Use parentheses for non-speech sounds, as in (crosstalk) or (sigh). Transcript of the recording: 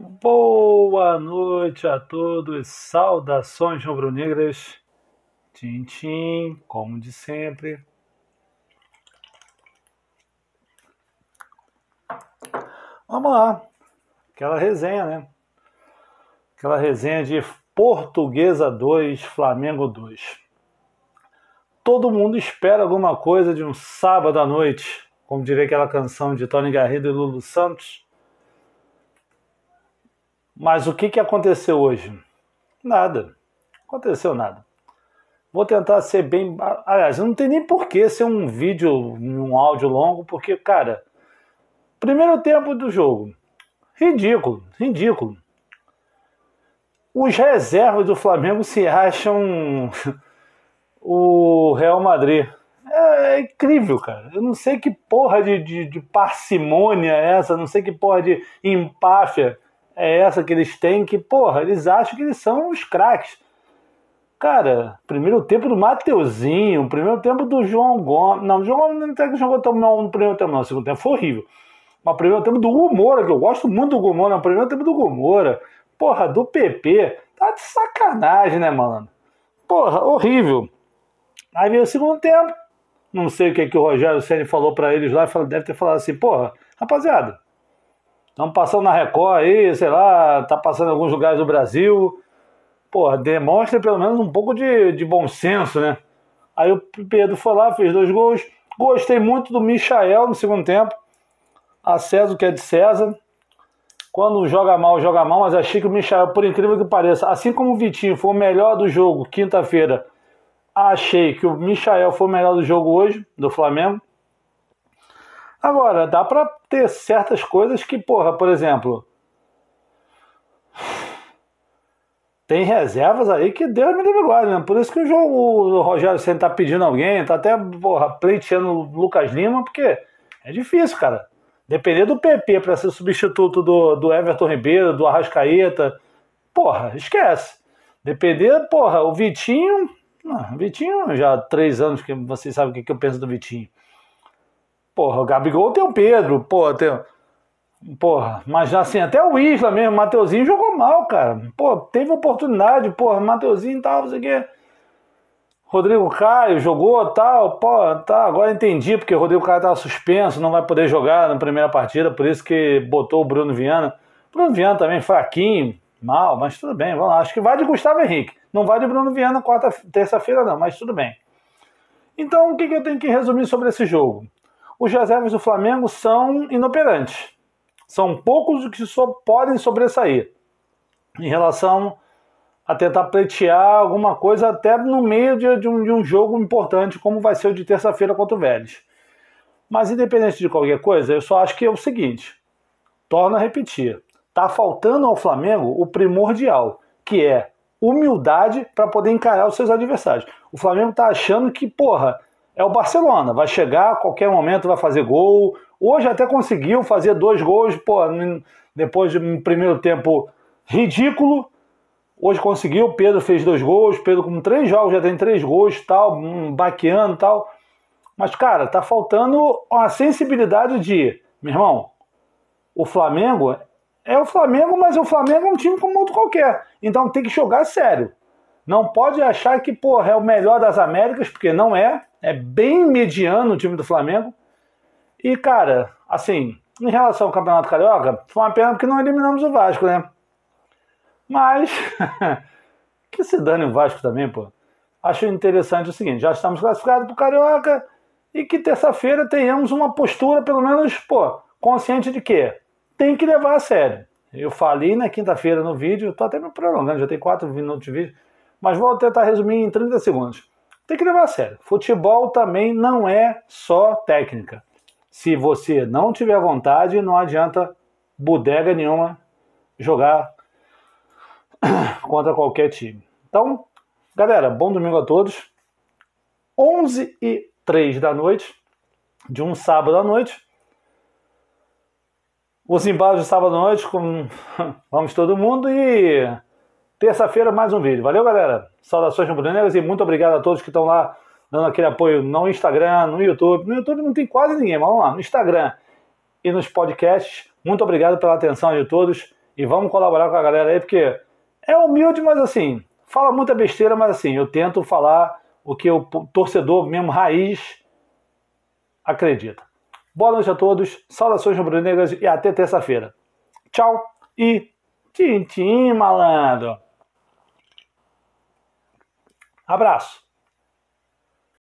Boa noite a todos, saudações rubro-negras, Tintim, como de sempre. Vamos lá, aquela resenha, né? Aquela resenha de Portuguesa 2, Flamengo 2. Todo mundo espera alguma coisa de um sábado à noite, como diria aquela canção de Tony Garrido e Lulu Santos mas o que, que aconteceu hoje? Nada. Aconteceu nada. Vou tentar ser bem. Aliás, não tem nem porquê ser um vídeo, um áudio longo, porque, cara, primeiro tempo do jogo. Ridículo, ridículo. Os reservas do Flamengo se acham (laughs) o Real Madrid. É, é, incrível, cara. Eu não sei que porra de, de, de parcimônia é essa, não sei que porra de empáfia é essa que eles têm que, porra, eles acham que eles são os craques. Cara, primeiro tempo do Mateuzinho, primeiro tempo do João Gomes. Não, o João Gomes não tem que jogou tão mal no primeiro tempo, não. O segundo tempo foi horrível. Mas primeiro tempo do Gomora, que eu gosto muito do Gomora, o primeiro tempo do Gomora. Porra, do PP. Tá de sacanagem, né, mano? Porra, horrível. Aí veio o segundo tempo. Não sei o que, que o Rogério Senna falou para eles lá. Deve ter falado assim, porra, rapaziada, Estamos passando na Record aí, sei lá, tá passando em alguns lugares do Brasil. Porra, demonstra pelo menos um pouco de, de bom senso, né? Aí o Pedro foi lá, fez dois gols. Gostei muito do Michael no segundo tempo. A César, que é de César. Quando joga mal, joga mal, mas achei que o Michael, por incrível que pareça, assim como o Vitinho foi o melhor do jogo quinta-feira, achei que o Michael foi o melhor do jogo hoje, do Flamengo. Agora, dá pra ter certas coisas que, porra, por exemplo. Tem reservas aí que Deus me livre guarda, né? Por isso que o, jogo, o Rogério Senna tá pedindo alguém, tá até, porra, pleiteando o Lucas Lima, porque é difícil, cara. Depender do PP para ser substituto do, do Everton Ribeiro, do Arrascaeta, porra, esquece. Depender, porra, o Vitinho. Não, o Vitinho já há três anos que vocês sabem o que eu penso do Vitinho. Porra, o Gabigol tem o Pedro, porra, tem. Porra, mas assim, até o Isla mesmo, o Mateuzinho jogou mal, cara. Pô, teve oportunidade, porra, Mateuzinho e tal, não sei o quê. Rodrigo Caio jogou tal, pô, tá, agora entendi, porque o Rodrigo Caio tava suspenso, não vai poder jogar na primeira partida, por isso que botou o Bruno Viana. Bruno Viana também fraquinho, mal, mas tudo bem, vamos lá. Acho que vai de Gustavo Henrique, não vai de Bruno Viana quarta, terça-feira não, mas tudo bem. Então, o que, que eu tenho que resumir sobre esse jogo? Os reservas do Flamengo são inoperantes. São poucos os que só podem sobressair em relação a tentar pleitear alguma coisa até no meio de, de, um, de um, jogo importante, como vai ser o de terça-feira contra o Vélez. Mas independente de qualquer coisa, eu só acho que é o seguinte: torno a repetir, está faltando ao Flamengo o primordial, que é humildade para poder encarar os seus adversários. O Flamengo está achando que, porra, é o Barcelona. Vai chegar a qualquer momento, vai fazer gol. Hoje até conseguiu fazer dois gols, pô, depois de um primeiro tempo ridículo. Hoje conseguiu, Pedro fez dois gols, Pedro com três jogos já tem três gols, tal, um baqueando tal. Mas, cara, tá faltando uma sensibilidade de, meu irmão, o Flamengo é o Flamengo, mas o Flamengo é um time como outro qualquer. Então tem que jogar sério. Não pode achar que, porra, é o melhor das Américas, porque não é. É bem mediano o time do Flamengo. E, cara, assim, em relação ao Campeonato Carioca, foi uma pena porque não eliminamos o Vasco, né? Mas, (laughs) que se dane o Vasco também, pô. Acho interessante o seguinte, já estamos classificados para o Carioca e que terça-feira tenhamos uma postura, pelo menos, pô, consciente de que tem que levar a sério. Eu falei na quinta-feira no vídeo, tô até me prolongando, já tem quatro minutos de vídeo, mas vou tentar resumir em 30 segundos. Tem que levar a sério. Futebol também não é só técnica. Se você não tiver vontade, não adianta bodega nenhuma jogar (coughs) contra qualquer time. Então, galera, bom domingo a todos. 11 e 3 da noite, de um sábado à noite. Os embalos de sábado à noite, com... (laughs) vamos todo mundo e Terça-feira, mais um vídeo. Valeu, galera. Saudações rubro-negras e muito obrigado a todos que estão lá dando aquele apoio no Instagram, no YouTube. No YouTube não tem quase ninguém, mas vamos lá, no Instagram e nos podcasts. Muito obrigado pela atenção de todos e vamos colaborar com a galera aí, porque é humilde, mas assim, fala muita besteira, mas assim, eu tento falar o que o torcedor mesmo raiz acredita. Boa noite a todos, saudações rubro-negras e até terça-feira. Tchau e tchim, tchim, malandro! Abraço!